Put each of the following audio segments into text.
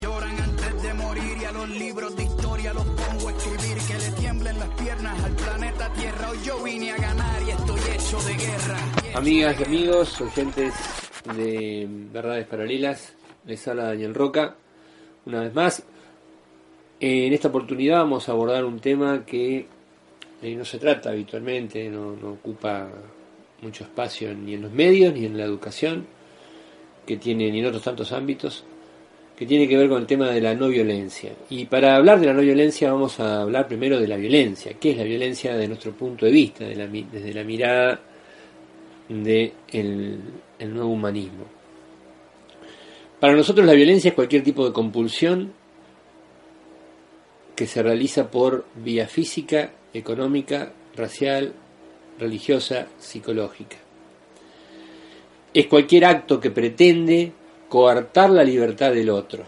Lloran antes de morir y a los libros de historia los pongo a escribir que le tiemblen las piernas al planeta Tierra. Hoy yo vine a ganar y estoy hecho de guerra. Amigas y amigos, oyentes de Verdades Paralelas, les habla Daniel Roca. Una vez más, en esta oportunidad vamos a abordar un tema que eh, no se trata habitualmente, no, no ocupa mucho espacio ni en los medios ni en la educación, que tiene ni en otros tantos ámbitos, que tiene que ver con el tema de la no violencia. Y para hablar de la no violencia vamos a hablar primero de la violencia. ¿Qué es la violencia de nuestro punto de vista, desde la mirada del de el nuevo humanismo? Para nosotros la violencia es cualquier tipo de compulsión que se realiza por vía física, económica, racial, religiosa, psicológica. Es cualquier acto que pretende coartar la libertad del otro.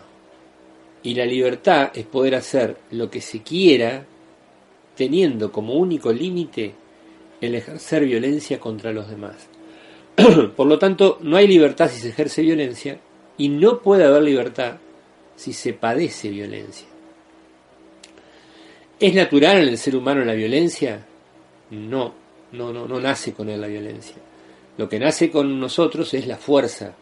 Y la libertad es poder hacer lo que se quiera teniendo como único límite el ejercer violencia contra los demás. Por lo tanto, no hay libertad si se ejerce violencia y no puede haber libertad si se padece violencia. ¿Es natural en el ser humano la violencia? No, no, no, no nace con él la violencia. Lo que nace con nosotros es la fuerza.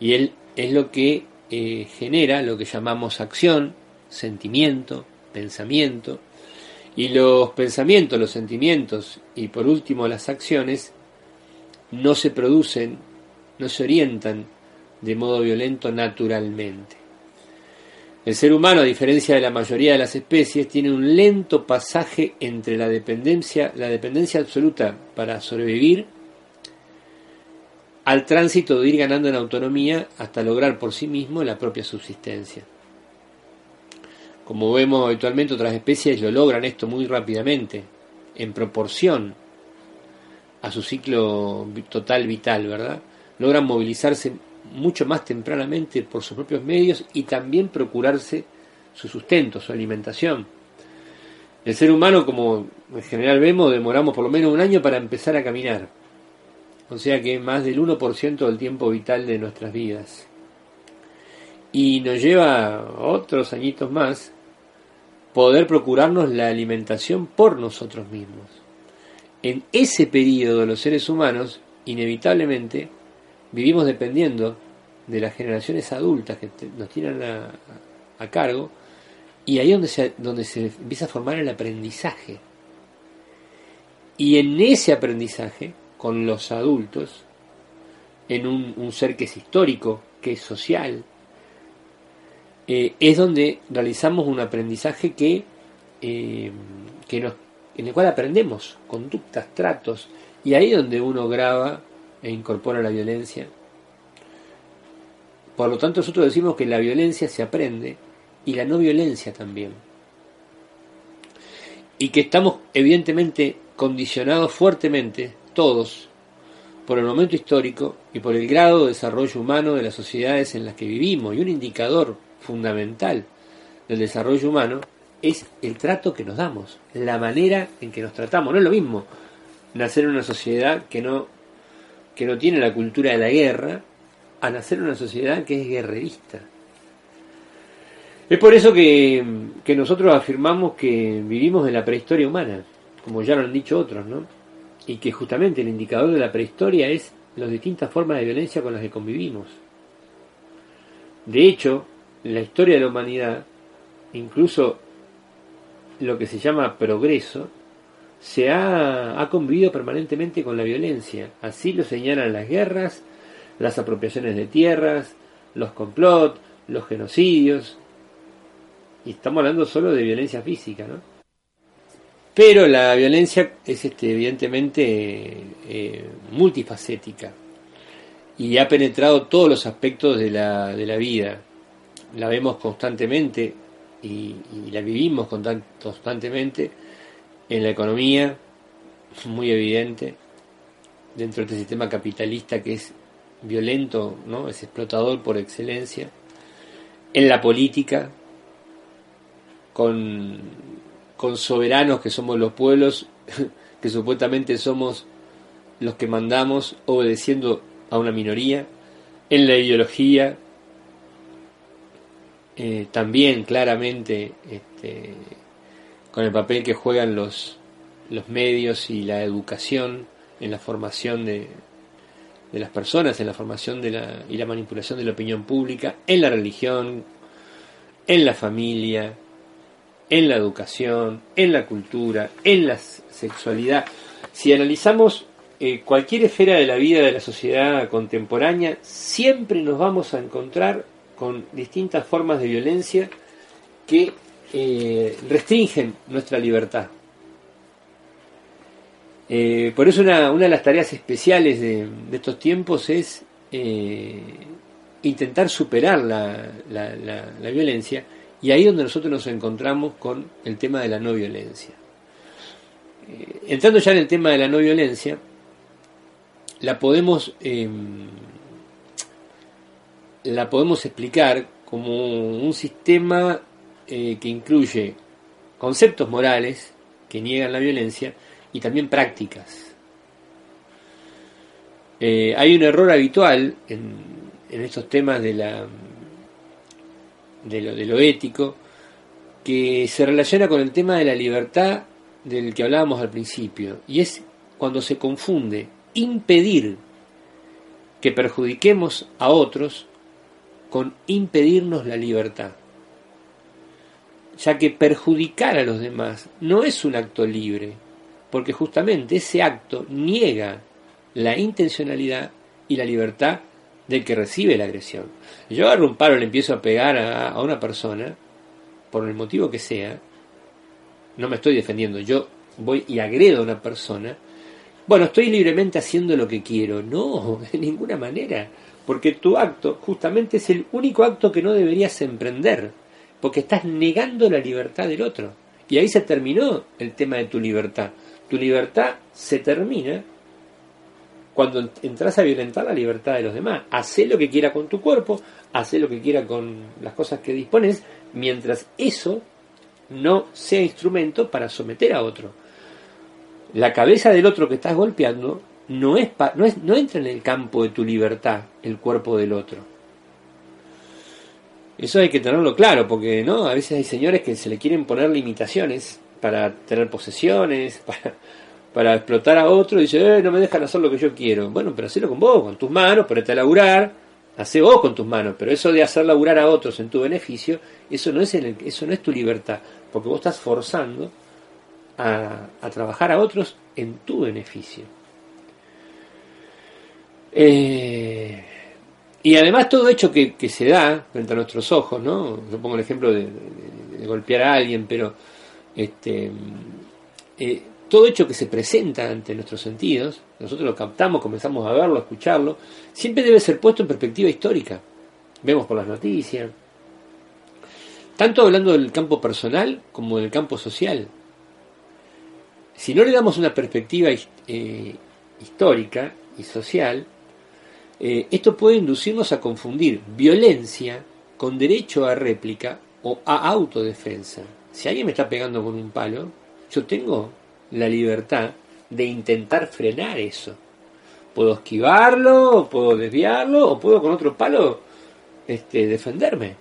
Y él es lo que eh, genera lo que llamamos acción, sentimiento, pensamiento. Y los pensamientos, los sentimientos y por último las acciones no se producen, no se orientan de modo violento naturalmente. El ser humano, a diferencia de la mayoría de las especies, tiene un lento pasaje entre la dependencia, la dependencia absoluta para sobrevivir al tránsito de ir ganando en autonomía hasta lograr por sí mismo la propia subsistencia. Como vemos habitualmente otras especies lo logran esto muy rápidamente, en proporción a su ciclo total vital, ¿verdad? Logran movilizarse mucho más tempranamente por sus propios medios y también procurarse su sustento, su alimentación. El ser humano, como en general vemos, demoramos por lo menos un año para empezar a caminar. O sea que más del 1% del tiempo vital de nuestras vidas. Y nos lleva otros añitos más poder procurarnos la alimentación por nosotros mismos. En ese periodo los seres humanos, inevitablemente, vivimos dependiendo de las generaciones adultas que nos tienen a, a cargo y ahí es donde se, donde se empieza a formar el aprendizaje. Y en ese aprendizaje, con los adultos, en un, ser que es histórico, que es social, eh, es donde realizamos un aprendizaje que, eh, que en el cual aprendemos conductas, tratos, y ahí es donde uno graba e incorpora la violencia. Por lo tanto, nosotros decimos que la violencia se aprende y la no violencia también. Y que estamos evidentemente condicionados fuertemente, todos, por el momento histórico y por el grado de desarrollo humano de las sociedades en las que vivimos. Y un indicador fundamental del desarrollo humano es el trato que nos damos, la manera en que nos tratamos. No es lo mismo nacer en una sociedad que no, que no tiene la cultura de la guerra a nacer en una sociedad que es guerrerista. Es por eso que, que nosotros afirmamos que vivimos en la prehistoria humana, como ya lo han dicho otros, ¿no? Y que justamente el indicador de la prehistoria es las distintas formas de violencia con las que convivimos. De hecho, en la historia de la humanidad, incluso lo que se llama progreso, se ha, ha convivido permanentemente con la violencia. Así lo señalan las guerras, las apropiaciones de tierras, los complot, los genocidios. Y estamos hablando solo de violencia física, ¿no? Pero la violencia es este, evidentemente eh, multifacética y ha penetrado todos los aspectos de la, de la vida. la vemos constantemente y, la vivimos constantemente en la economía, muy evidente, dentro de este sistema capitalista que es violento, ¿no? es explotador por excelencia, en la política, con, con soberanos que somos los pueblos, que supuestamente somos los que mandamos obedeciendo a una minoría, en la ideología, eh, también claramente este, con el papel que juegan los, los medios y la educación en la formación de, de las personas, en la formación de la, y la manipulación de la opinión pública, en la religión, en la familia, en la educación, en la cultura, en la sexualidad. Si analizamos eh, cualquier esfera de la vida de la sociedad contemporánea, siempre nos vamos a encontrar con distintas formas de violencia que eh, restringen nuestra libertad. Eh, por eso una, de las tareas especiales de, estos tiempos es intentar superar la, violencia y ahí es donde nosotros nos encontramos con el tema de la no violencia. entrando ya en el tema de la no violencia, la podemos em, la podemos explicar como un sistema eh, que incluye conceptos morales que niegan la violencia y también prácticas. Eh, hay un error habitual en, en estos temas de, la, de, lo, de ético que se relaciona con el tema de la libertad del que hablábamos al principio, y es cuando se confunde impedir que perjudiquemos a otros con impedirnos la libertad, ya que perjudicar a los demás no es un acto libre, porque justamente ese acto niega la intencionalidad y la libertad del que recibe la agresión. Yo agarro un palo y le empiezo a pegar a, a una persona, por el motivo que sea, no me estoy defendiendo, yo voy y agredo a una persona, bueno, estoy libremente haciendo lo que quiero. No, de ninguna manera porque tu acto justamente es el único acto que no deberías emprender, porque estás negando la libertad del otro. Y ahí se terminó el tema de tu libertad. Tu libertad se termina cuando entras a violentar la libertad de los demás. Hacé lo que quiera con tu cuerpo, haz lo que quiera con las cosas que dispones, mientras eso no sea instrumento para someter a otro. La cabeza del otro que estás golpeando no, es, no, es, no entra en el campo de tu libertad el cuerpo del otro. Eso hay que tenerlo claro, porque no a veces hay señores que se le quieren poner limitaciones para tener posesiones, para, para explotar a otro, y dice, eh, no me dejan hacer lo que yo quiero. Bueno, pero hacelo con vos, con tus manos, ponete a laburar, hace vos con tus manos, pero eso de hacer laburar a otros en tu beneficio, eso no es, en eso no es tu libertad, porque vos estás forzando a, a trabajar a otros en tu beneficio. Eh, y además todo hecho que, se da frente a nuestros ojos, ¿no? Yo pongo el ejemplo de, golpear a alguien, pero este, eh, todo hecho que se presenta ante nuestros sentidos, nosotros lo captamos, comenzamos a verlo, a escucharlo, siempre debe ser puesto en perspectiva histórica. Vemos por las noticias, tanto hablando del campo personal como del campo social. Si no le damos una perspectiva eh, histórica y social, eh, esto puede inducirnos a confundir violencia con derecho a réplica o a autodefensa. Si alguien me está pegando con un palo, yo tengo la libertad de intentar frenar eso. Puedo esquivarlo, puedo desviarlo, o puedo con otro palo este, defenderme.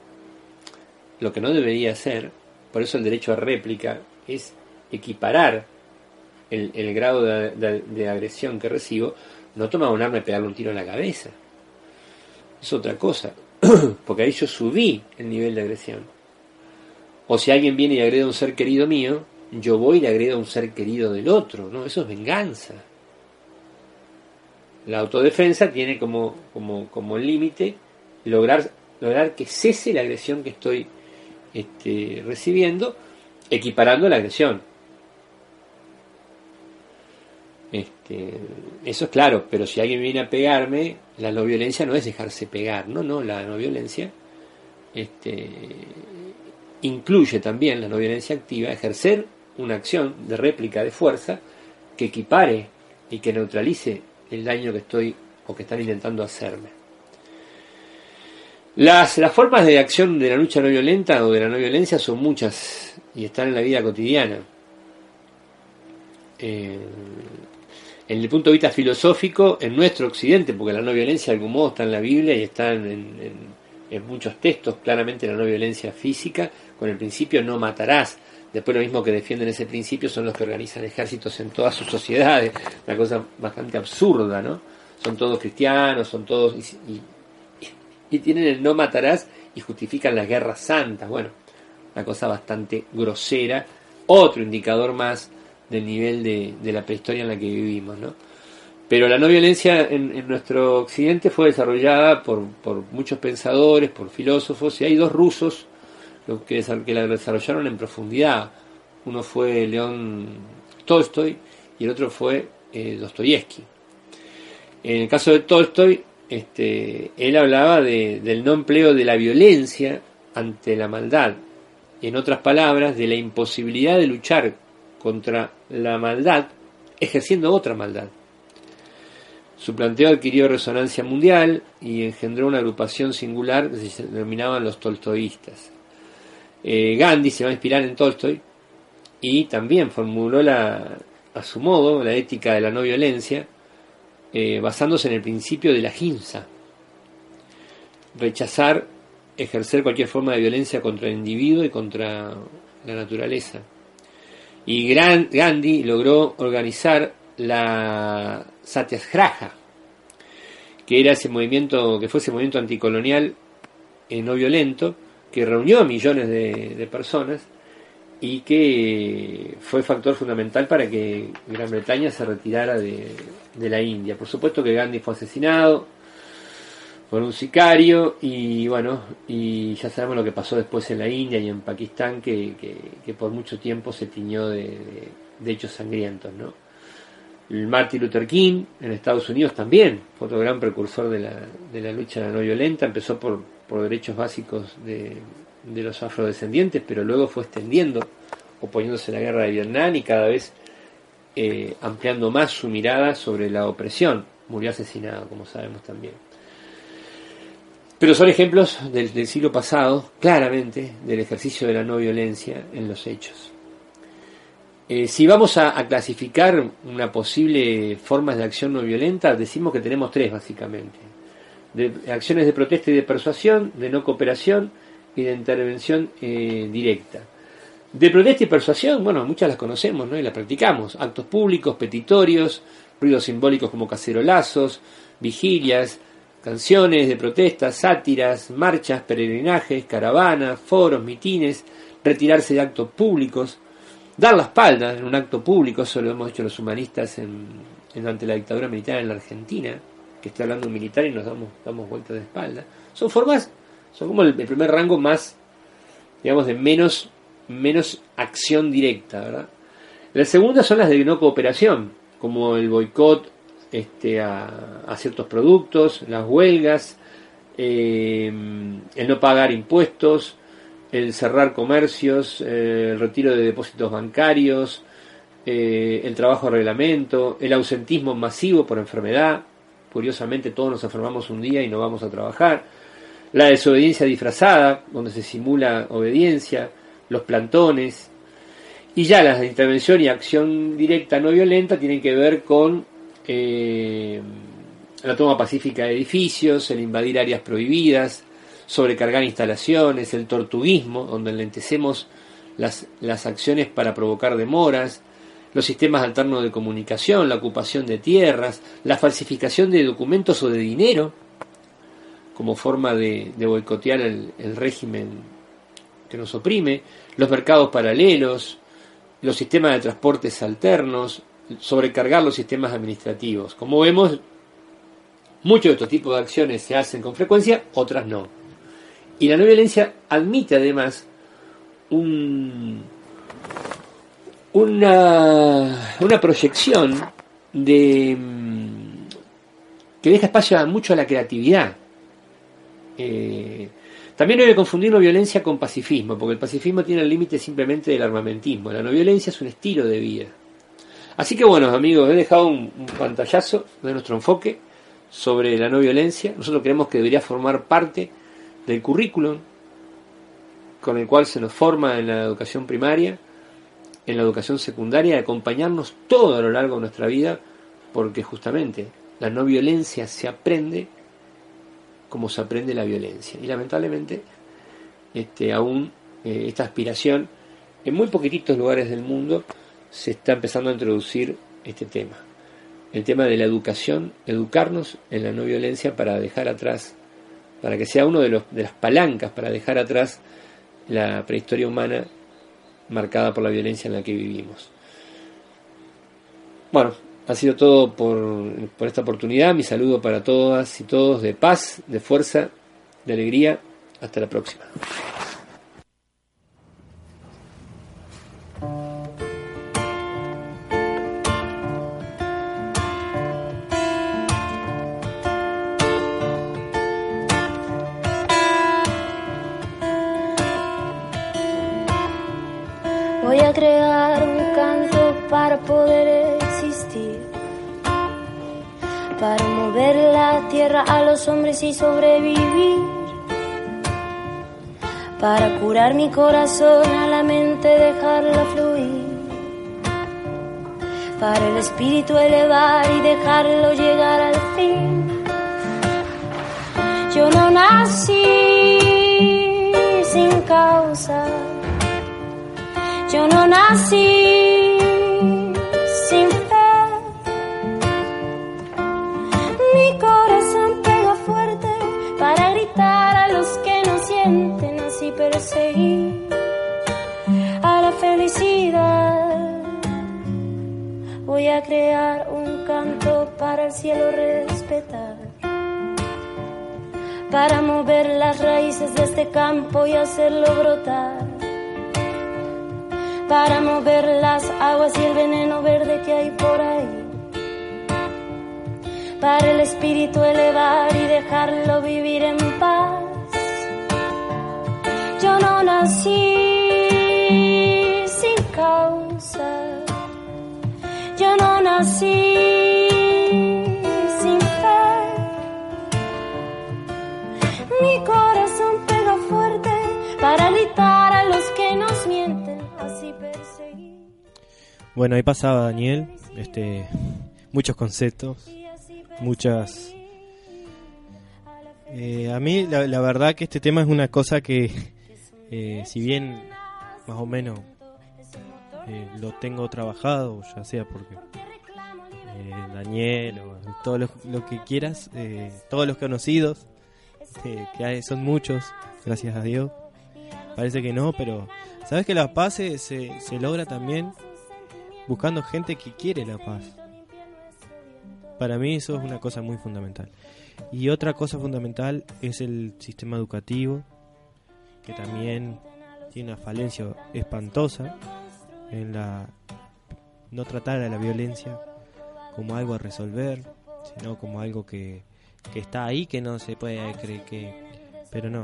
Lo que no debería hacer, por eso el derecho a réplica, es equiparar el, grado de agresión que recibo no toma un arma y pegarle un tiro en la cabeza. Es otra cosa. Porque ahí yo subí el nivel de agresión. O si alguien viene y agrede a un ser querido mío, yo voy y le agredo a un ser querido del otro. No, eso es venganza. La autodefensa tiene como, como, como límite lograr, lograr que cese la agresión que estoy este, recibiendo, equiparando la agresión. Este, eso es claro, pero si alguien viene a pegarme, la no violencia no es dejarse pegar, no, no, la no violencia este, incluye también la no violencia activa, ejercer una acción de réplica de fuerza que equipare y que neutralice el daño que estoy o que están intentando hacerme. Las, las formas de acción de la lucha no violenta o de la no violencia son muchas y están en la vida cotidiana. Eh, en el punto de vista filosófico, en nuestro occidente, porque la no violencia de algún modo está en la Biblia y está en, en muchos textos, claramente la no violencia física, con el principio no matarás. Después lo mismo que defienden ese principio son los que organizan ejércitos en todas sus sociedades, una cosa bastante absurda, ¿no? Son todos cristianos, son todos... Y, y, tienen el no matarás y justifican las guerras santas. Bueno, una cosa bastante grosera, otro indicador más del nivel de, de la prehistoria en la que vivimos, ¿no? Pero la no violencia en, nuestro occidente fue desarrollada por, muchos pensadores, por filósofos, y hay dos rusos que, que la desarrollaron en profundidad. Uno fue León Tolstoy y el otro fue eh, Dostoyevsky. En el caso de Tolstoy, este, él hablaba del no empleo de la violencia ante la maldad. En otras palabras, de la imposibilidad de luchar contra la maldad ejerciendo otra maldad. Su planteo adquirió resonancia mundial y engendró una agrupación singular que se denominaban los tolstoístas. Eh, Gandhi se va a inspirar en Tolstoy y también formuló la, a su modo la ética de la no violencia, eh, basándose en el principio de la hinsa. Rechazar ejercer cualquier forma de violencia contra el individuo y contra la naturaleza. Y Gandhi logró organizar la Satyagraha, que era ese movimiento, que fue ese movimiento anticolonial eh, no violento, que reunió a millones de, personas y que fue factor fundamental para que Gran Bretaña se retirara de, la India. Por supuesto que Gandhi fue asesinado por un sicario y bueno, y ya sabemos lo que pasó después en la India y en Pakistán, que, por mucho tiempo se tiñó de, de hechos sangrientos, ¿no? Martin Luther King en Estados Unidos también fue otro gran precursor de la, de la lucha no violenta. Empezó por, por derechos básicos de, de, los afrodescendientes, pero luego fue extendiendo, oponiéndose a la guerra de Vietnam y cada vez eh, ampliando más su mirada sobre la opresión. Murió asesinado, como sabemos también. Pero son ejemplos del, siglo pasado, claramente, del ejercicio de la no violencia en los hechos. Eh, si vamos a, clasificar una posible forma de acción no violenta, decimos que tenemos tres básicamente. De, acciones de protesta y de persuasión, de no cooperación y de intervención eh, directa. De protesta y persuasión, bueno, muchas las conocemos ¿no? y las practicamos. Actos públicos, petitorios, ruidos simbólicos como cacerolazos, vigilias, canciones de protesta, sátiras, marchas, peregrinajes, caravanas, foros, mitines, retirarse de actos públicos, dar la espalda en un acto público, eso lo hemos hecho los humanistas en, ante la dictadura militar en la Argentina, que está hablando militar y nos damos, damos vueltas de espalda. Son formas, son como el, primer rango más, digamos, de menos, menos acción directa, ¿verdad? La segunda son las de no cooperación, como el boicot este, a, ciertos productos, las huelgas, eh, el no pagar impuestos, el cerrar comercios, eh, el retiro de depósitos bancarios, eh, el trabajo de reglamento, el ausentismo masivo por enfermedad, curiosamente todos nos enfermamos un día y no vamos a trabajar, la desobediencia disfrazada, donde se simula obediencia, los plantones, y ya las de intervención y acción directa no violenta tienen que ver con eh, la toma pacífica de edificios, el invadir áreas prohibidas, sobrecargar instalaciones, el tortuguismo, donde enlentecemos las, las acciones para provocar demoras, los sistemas alternos de comunicación, la ocupación de tierras, la falsificación de documentos o de dinero, como forma de, boicotear el, el, régimen que nos oprime, los mercados paralelos, los sistemas de transportes alternos, sobrecargar los sistemas administrativos. Como vemos, muchos de estos tipos de acciones se hacen con frecuencia, otras no. Y la no violencia admite además un, una, una proyección de que deja espacio mucho a la creatividad. Eh, También no hay que confundir no violencia con pacifismo, porque el pacifismo tiene el límite simplemente del armamentismo. La no violencia es un estilo de vida. Así que bueno, amigos, he dejado un, un pantallazo de nuestro enfoque sobre la no violencia. Nosotros creemos que debería formar parte del currículum con el cual se nos forma en la educación primaria, en la educación secundaria, acompañarnos todo a lo largo de nuestra vida, porque justamente la no violencia se aprende como se aprende la violencia. Y lamentablemente, este, aún eh, esta aspiración, en muy poquititos lugares del mundo, se está empezando a introducir este tema. El tema de la educación, educarnos en la no violencia para dejar atrás, para que sea uno de, los, de las palancas para dejar atrás la prehistoria humana marcada por la violencia en la que vivimos. Bueno, ha sido todo por, por esta oportunidad. Mi saludo para todas y todos de paz, de fuerza, de alegría. Hasta la próxima. Poder existir, para mover la tierra a los hombres y sobrevivir, para curar mi corazón a la mente, dejarla fluir, para el espíritu elevar y dejarlo llegar al fin. Yo no nací sin causa. Yo no nací perseguir a la felicidad. Voy a crear un canto para el cielo respetar. Para mover las raíces de este campo y hacerlo brotar para mover las aguas y el veneno verde que hay por ahí. Para el espíritu elevar y dejarlo vivir en paz. No nací sin causa. Yo no nací sin fe. Mi corazón pega fuerte para gritar a los que nos mienten. Así perseguir. Bueno, ahí pasaba Daniel, este, muchos conceptos, muchas... Eh, a mí la, la verdad que este tema es una cosa que, eh, si bien más o menos eh, lo tengo trabajado, ya sea porque eh, Daniel o todo lo, lo que quieras, eh, todos los conocidos, que hay, son muchos, gracias a Dios, parece que no, pero sabes que la paz se, se, se logra también buscando gente que quiere la paz. Para mí eso es una cosa muy fundamental. Y otra cosa fundamental es el sistema educativo, que también tiene una falencia espantosa en la no tratar a la violencia como algo a resolver, sino como algo que, que está ahí que no se puede creer que pero no.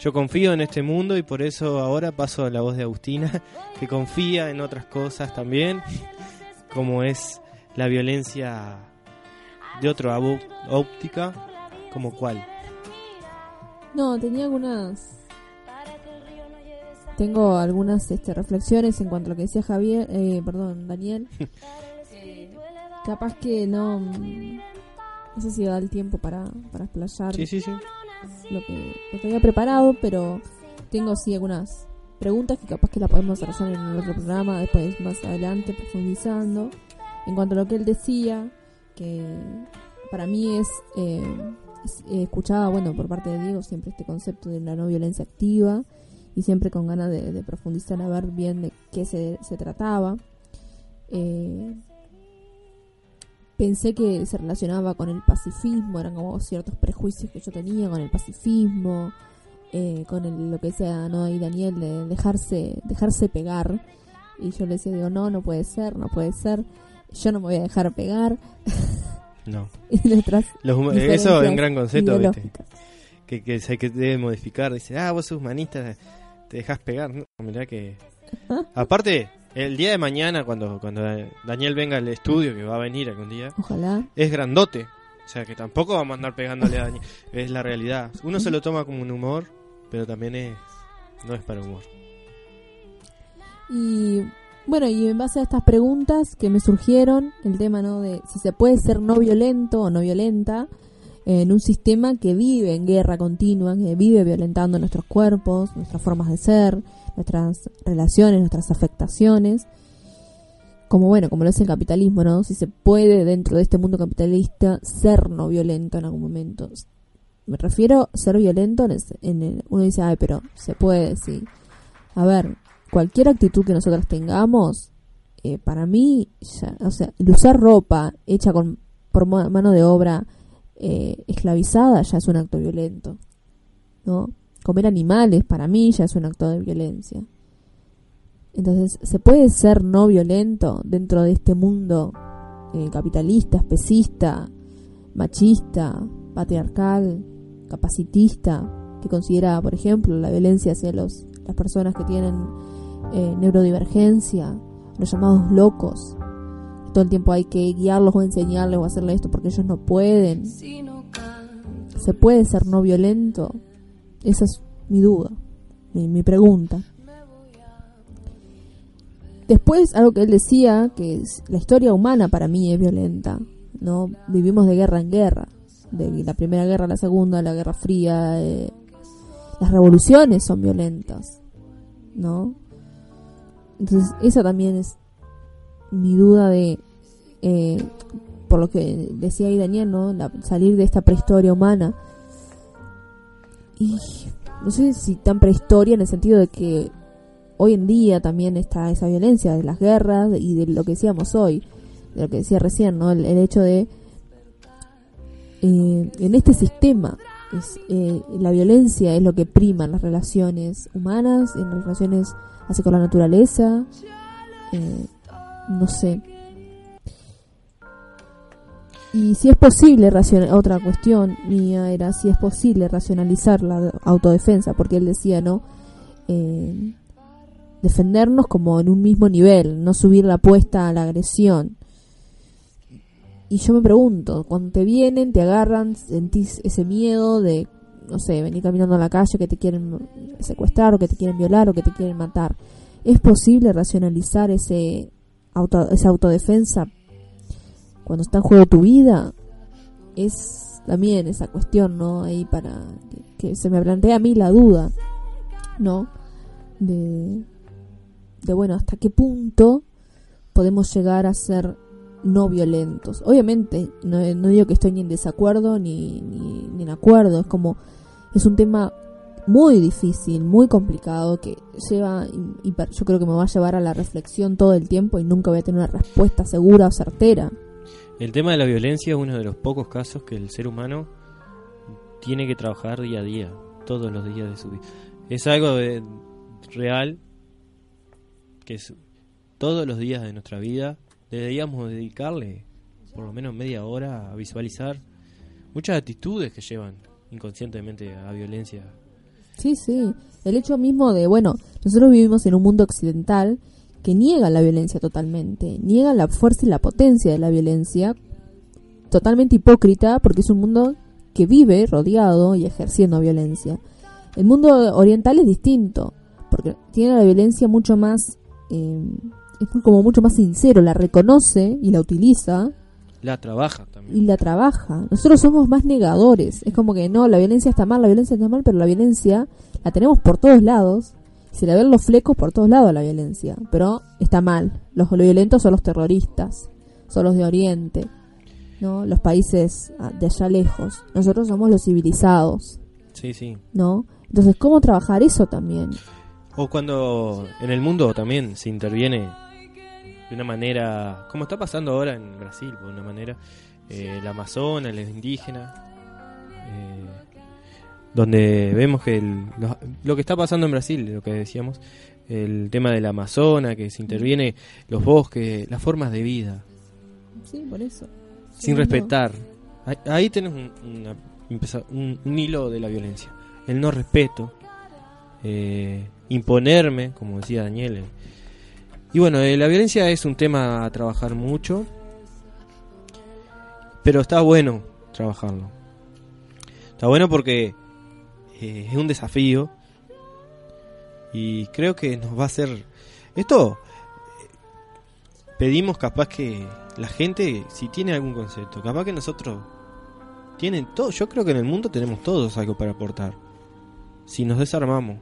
Yo confío en este mundo y por eso ahora paso a la voz de Agustina, que confía en otras cosas también, como es la violencia de otra óptica, como cuál. No, tenía algunas. Tengo algunas este, reflexiones en cuanto a lo que decía Javier, eh, perdón, Daniel. Eh, capaz que no. mm, No sé si da el tiempo para, para explayar Sí, sí, sí. lo que, lo que había preparado, pero tengo sí algunas preguntas que capaz que la podemos hacer en el otro programa, después más adelante profundizando. En cuanto a lo que él decía, que para mí es, eh, es- eh, escuchaba, bueno, por parte de Diego siempre este concepto de la no violencia activa y siempre con ganas de, de profundizar a ver bien de qué se, se trataba. Eh, pensé que se relacionaba con el pacifismo, eran como ciertos prejuicios que yo tenía con el pacifismo, eh, con el- lo que decía ¿no? ahí Daniel de dejarse, dejarse pegar. Y yo le decía, digo, no, no puede ser, no puede ser, yo no me voy a dejar pegar. No. y Los eso es un gran concepto, ¿viste? que, que se que debe modificar. Dice, ah, vos sos humanista, te dejas pegar. No, mirá que... Aparte, el día de mañana, cuando, cuando Daniel venga al estudio, que va a venir algún día, Ojalá. es grandote. O sea, que tampoco vamos a andar pegándole a Daniel. Es la realidad. Uno se lo toma como un humor, pero también es no es para humor. Y bueno, y en base a estas preguntas que me surgieron, el tema ¿no? de si se puede ser no violento o no violenta en un sistema que vive en guerra continua, que vive violentando nuestros cuerpos, nuestras formas de ser, nuestras relaciones, nuestras afectaciones. Como bueno, como lo es el capitalismo, ¿no? Si se puede dentro de este mundo capitalista ser no violento en algún momento. Me refiero a ser violento en, ese- en el- uno dice, ay, pero se puede, sí. A ver, cualquier actitud que nosotros tengamos, eh, para mí, ya- o sea, el usar ropa hecha con por mano de obra eh, esclavizada ya es un acto violento, ¿no? Comer animales para mí ya es un acto de violencia. Entonces, ¿se puede ser no violento dentro de este mundo eh, capitalista, especista, machista, patriarcal, capacitista, que considera, por ejemplo, la violencia hacia los, las personas que tienen eh, neurodivergencia, los llamados locos. Todo el tiempo hay que guiarlos o enseñarles o hacerle esto porque ellos no pueden. ¿Se puede ser no violento? Esa es mi duda, mi, mi pregunta. Después, algo que él decía, que es, la historia humana para mí es violenta, ¿no? Vivimos de guerra en guerra, de la primera guerra a la segunda, la guerra fría, eh, las revoluciones son violentas, ¿no? Entonces, esa también es mi duda de, eh, por lo que decía ahí Daniel, ¿no? La- salir de esta prehistoria humana. Y no sé si tan prehistoria en el sentido de que hoy en día también está esa violencia de las guerras y de lo que decíamos hoy, de lo que decía recién, ¿no? El, hecho de eh, en este sistema es, eh, la violencia es lo que prima en las relaciones humanas, en las relaciones así con la naturaleza, eh, no sé. Y si es posible, otra cuestión mía era si es posible racionalizar la autodefensa, porque él decía, ¿no? Eh, defendernos como en un mismo nivel, no subir la apuesta a la agresión. Y yo me pregunto, cuando te vienen, te agarran, sentís ese miedo de, no sé, venir caminando a la calle que te quieren secuestrar o que te quieren violar o que te quieren matar. ¿Es posible racionalizar ese auto, esa autodefensa cuando está en juego tu vida? Es también esa cuestión, ¿no? Ahí para que, que se me plantea a mí la duda, ¿no? De, de bueno, hasta qué punto podemos llegar a ser no violentos. Obviamente, no, no digo que estoy ni en desacuerdo ni, ni, ni en acuerdo, es como, es un tema muy difícil, muy complicado, que lleva, yo creo que me va a llevar a la reflexión todo el tiempo y nunca voy a tener una respuesta segura o certera. El tema de la violencia es uno de los pocos casos que el ser humano tiene que trabajar día a día, todos los días de su vida. Es algo de- real que todos los días de nuestra vida deberíamos dedicarle por lo menos media hora a visualizar muchas actitudes que llevan inconscientemente a violencia. Sí, sí. El hecho mismo de, bueno, nosotros vivimos en un mundo occidental que niega la violencia totalmente, niega la fuerza y la potencia de la violencia, totalmente hipócrita porque es un mundo que vive rodeado y ejerciendo violencia. El mundo oriental es distinto, porque tiene la violencia mucho más, eh, es como mucho más sincero, la reconoce y la utiliza La trabaja también. y la trabaja. Nosotros somos más negadores. Es como que no, la violencia está mal, la violencia está mal, pero la violencia la tenemos por todos lados. Se le ven los flecos por todos lados la violencia, pero está mal. Los, los violentos son los terroristas, son los de Oriente, ¿no? Los países ah, de allá lejos. Nosotros somos los civilizados, Sí, sí. ¿no? Entonces, ¿cómo trabajar eso también? O cuando en el mundo también se interviene de una manera, como está pasando ahora en Brasil, de una manera, eh, el Amazonas, los indígenas, eh, donde vemos que el- lo, lo que está pasando en Brasil, lo que decíamos, el tema del Amazonas, que se interviene los bosques, las formas de vida, Sí, por eso. sin Sí, respetar. Ahí, ahí tenés un- una empezar un, un hilo de la violencia. El no respeto, eh, imponerme, como decía Daniel. Y bueno, eh, la violencia es un tema a trabajar mucho, pero está bueno trabajarlo. Está bueno porque eh, es un desafío y creo que nos va a hacer... Esto pedimos capaz que la gente, si tiene algún concepto, capaz que nosotros tienen todo, yo creo que en el mundo tenemos todos algo para aportar. Si nos desarmamos,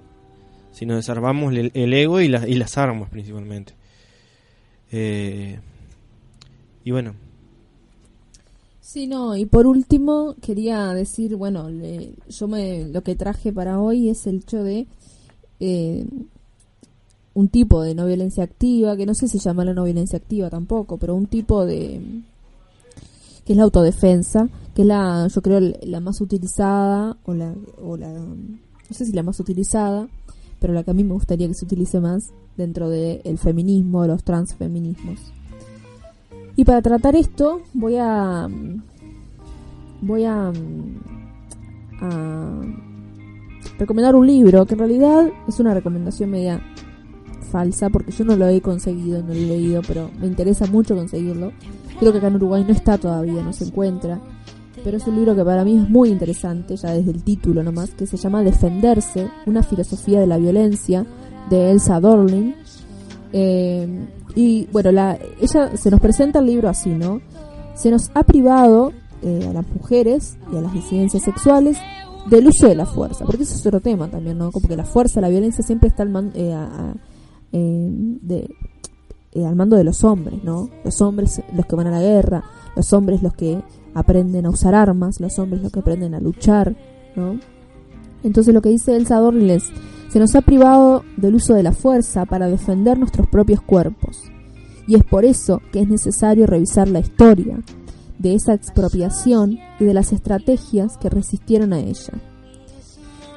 si nos desarmamos el, el ego y, la- y las armas principalmente. Eh, y bueno, Sí, no, y por último quería decir, bueno, le- yo me, lo que traje para hoy es el hecho de eh, un tipo de no violencia activa, que no sé si llama la no violencia activa tampoco, pero un tipo de que es la autodefensa, que es la, yo creo, la más utilizada, o la, o la, no sé si la más utilizada, pero la que a mí me gustaría que se utilice más dentro del feminismo, de los transfeminismos. Y para tratar esto voy a voy a, a recomendar un libro que en realidad es una recomendación media falsa porque yo no lo he conseguido, no lo he leído, pero me interesa mucho conseguirlo. Creo que acá en Uruguay no está todavía, no se encuentra. Pero es un libro que para mí es muy interesante, ya desde el título nomás, que se llama Defenderse, una filosofía de la violencia, de Elsa Dorling. Eh, y bueno, la, ella se nos presenta el libro así, ¿no? Se nos ha privado eh, a las mujeres y a las disidencias sexuales del uso de la fuerza, porque eso es otro tema también, ¿no? Como que la fuerza, la violencia siempre está al, man- eh, eh, de, eh, al mando de los hombres, ¿no? Los hombres los que van a la guerra, los hombres los que aprenden a usar armas, los hombres los que aprenden a luchar, ¿no? Entonces lo que dice Elsa Dorling es, se nos ha privado del uso de la fuerza para defender nuestros propios cuerpos. Y es por eso que es necesario revisar la historia de esa expropiación y de las estrategias que resistieron a ella.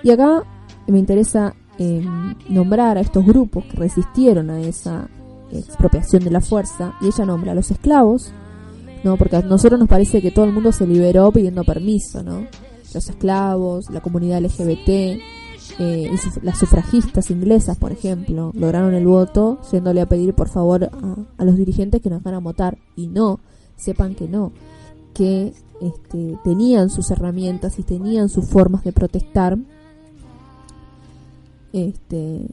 Y acá me interesa eh, nombrar a estos grupos que resistieron a esa expropiación de la fuerza, y ella nombra a los esclavos, ¿no? Porque a nosotros nos parece que todo el mundo se liberó pidiendo permiso, ¿no? Los esclavos, la comunidad LGBT, eh, las sufragistas inglesas, por ejemplo, lograron el voto yéndole a pedir por favor a, los dirigentes que nos van a votar. Y no, sepan que no, que este, tenían sus herramientas y tenían sus formas de protestar, este,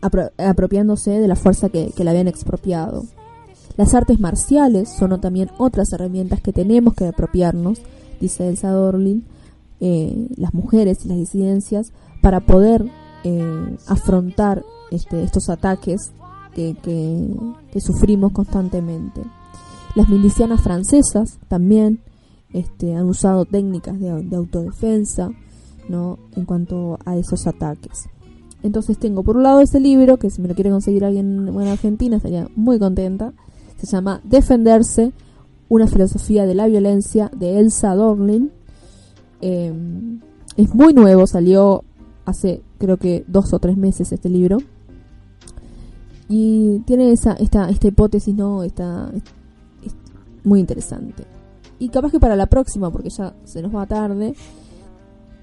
apro- apropiándose de la fuerza que, que le habían expropiado. Las artes marciales son también otras herramientas que tenemos que apropiarnos, dice Elsa Dorlin, eh, las mujeres y las disidencias, para poder eh, afrontar este, estos ataques que, que- sufrimos constantemente. Las milicianas francesas también este, han usado técnicas de, de autodefensa ¿no? en cuanto a esos ataques. Entonces tengo por un lado ese libro, que si me lo quiere conseguir alguien en Argentina estaría muy contenta. Se llama Defenderse, una filosofía de la violencia de Elsa Dorlin. Eh, es muy nuevo, salió hace creo que dos o tres meses este libro. Y tiene esa, esta, esta hipótesis, ¿no? Esta, es- es muy interesante. Y capaz que para la próxima, porque ya se nos va tarde,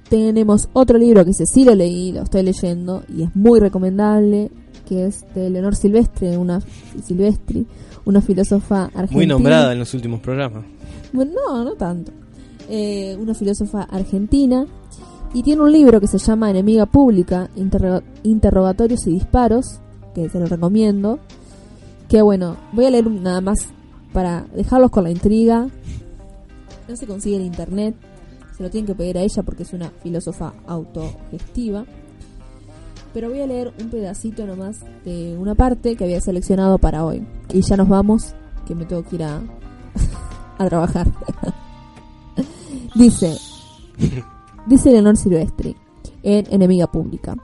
tenemos otro libro que ese sí lo leí, lo estoy leyendo y es muy recomendable, que es de Leonor Silvestre, una Silvestri, una filósofa argentina. muy nombrada en los últimos programas. Bueno, no, no tanto. Eh, una filósofa argentina y tiene un libro que se llama Enemiga Pública, interroga- Interrogatorios y Disparos, que se lo recomiendo. Que bueno, voy a leer nada más para dejarlos con la intriga. No se consigue en internet, se lo tienen que pedir a ella porque es una filósofa autogestiva. Pero voy a leer un pedacito nomás de una parte que había seleccionado para hoy. Y ya nos vamos, que me tengo que ir a, a trabajar. dice, dice Leonor Silvestri en Enemiga Pública.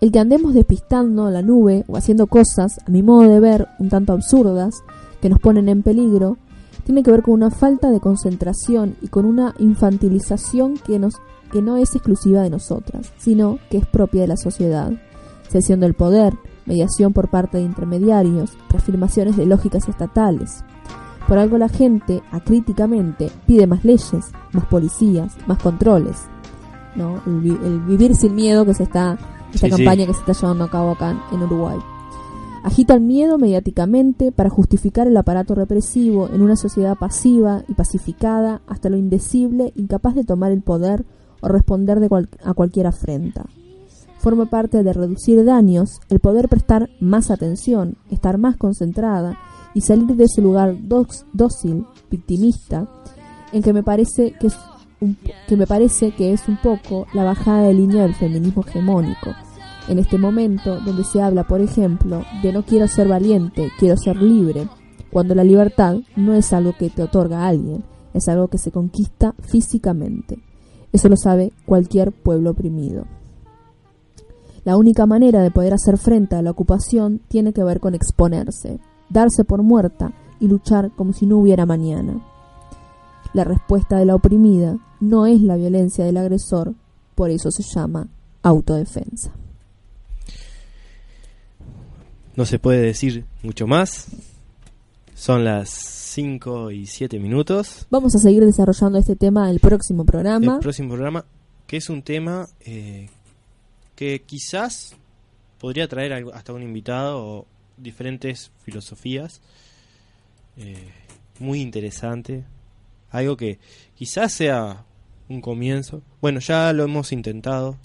El que andemos despistando la nube o haciendo cosas, a mi modo de ver, un tanto absurdas, que nos ponen en peligro, tiene que ver con una falta de concentración y con una infantilización que, nos, que no es exclusiva de nosotras, sino que es propia de la sociedad. Cesión del poder, mediación por parte de intermediarios, reafirmaciones de lógicas estatales. Por algo la gente, acríticamente, pide más leyes, más policías, más controles. ¿no? El, vi- el vivir sin miedo que se está, esta Sí, campaña sí. que se está llevando a cabo acá en Uruguay. Agita el miedo mediáticamente para justificar el aparato represivo en una sociedad pasiva y pacificada hasta lo indecible, incapaz de tomar el poder o responder de cual- a cualquier afrenta. Forma parte de reducir daños el poder prestar más atención, estar más concentrada y salir de ese lugar dócil, victimista, en que me parece que es un, que me parece que es un poco la bajada de línea del feminismo hegemónico. En este momento donde se habla, por ejemplo, de no quiero ser valiente, quiero ser libre, cuando la libertad no es algo que te otorga alguien, es algo que se conquista físicamente. Eso lo sabe cualquier pueblo oprimido. La única manera de poder hacer frente a la ocupación tiene que ver con exponerse, darse por muerta y luchar como si no hubiera mañana. La respuesta de la oprimida no es la violencia del agresor, por eso se llama autodefensa. No se puede decir mucho más. Son las 5 y 7 minutos. Vamos a seguir desarrollando este tema en el próximo programa. El próximo programa, que es un tema eh, que quizás podría traer hasta un invitado o diferentes filosofías. eh, muy interesante. Algo que quizás sea un comienzo. Bueno, ya lo hemos intentado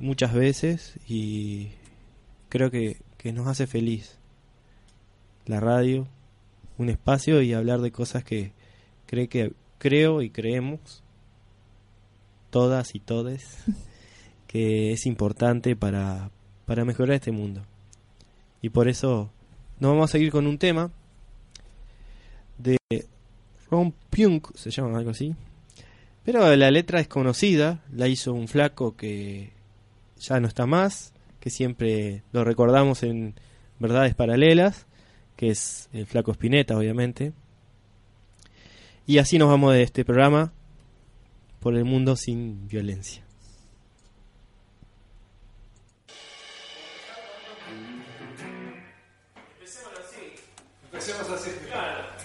muchas veces y creo que, que nos hace feliz la radio, un espacio y hablar de cosas que, cree que creo y creemos todas y todes que es importante para, para mejorar este mundo. Y por eso nos vamos a seguir con un tema de Ron Punk, se llama algo así. Pero la letra es conocida, la hizo un flaco que ya no está más, que siempre lo recordamos en Verdades Paralelas, que es el flaco Spinetta, obviamente. Y así nos vamos de este programa por el mundo sin violencia. Empecemos así. Claro.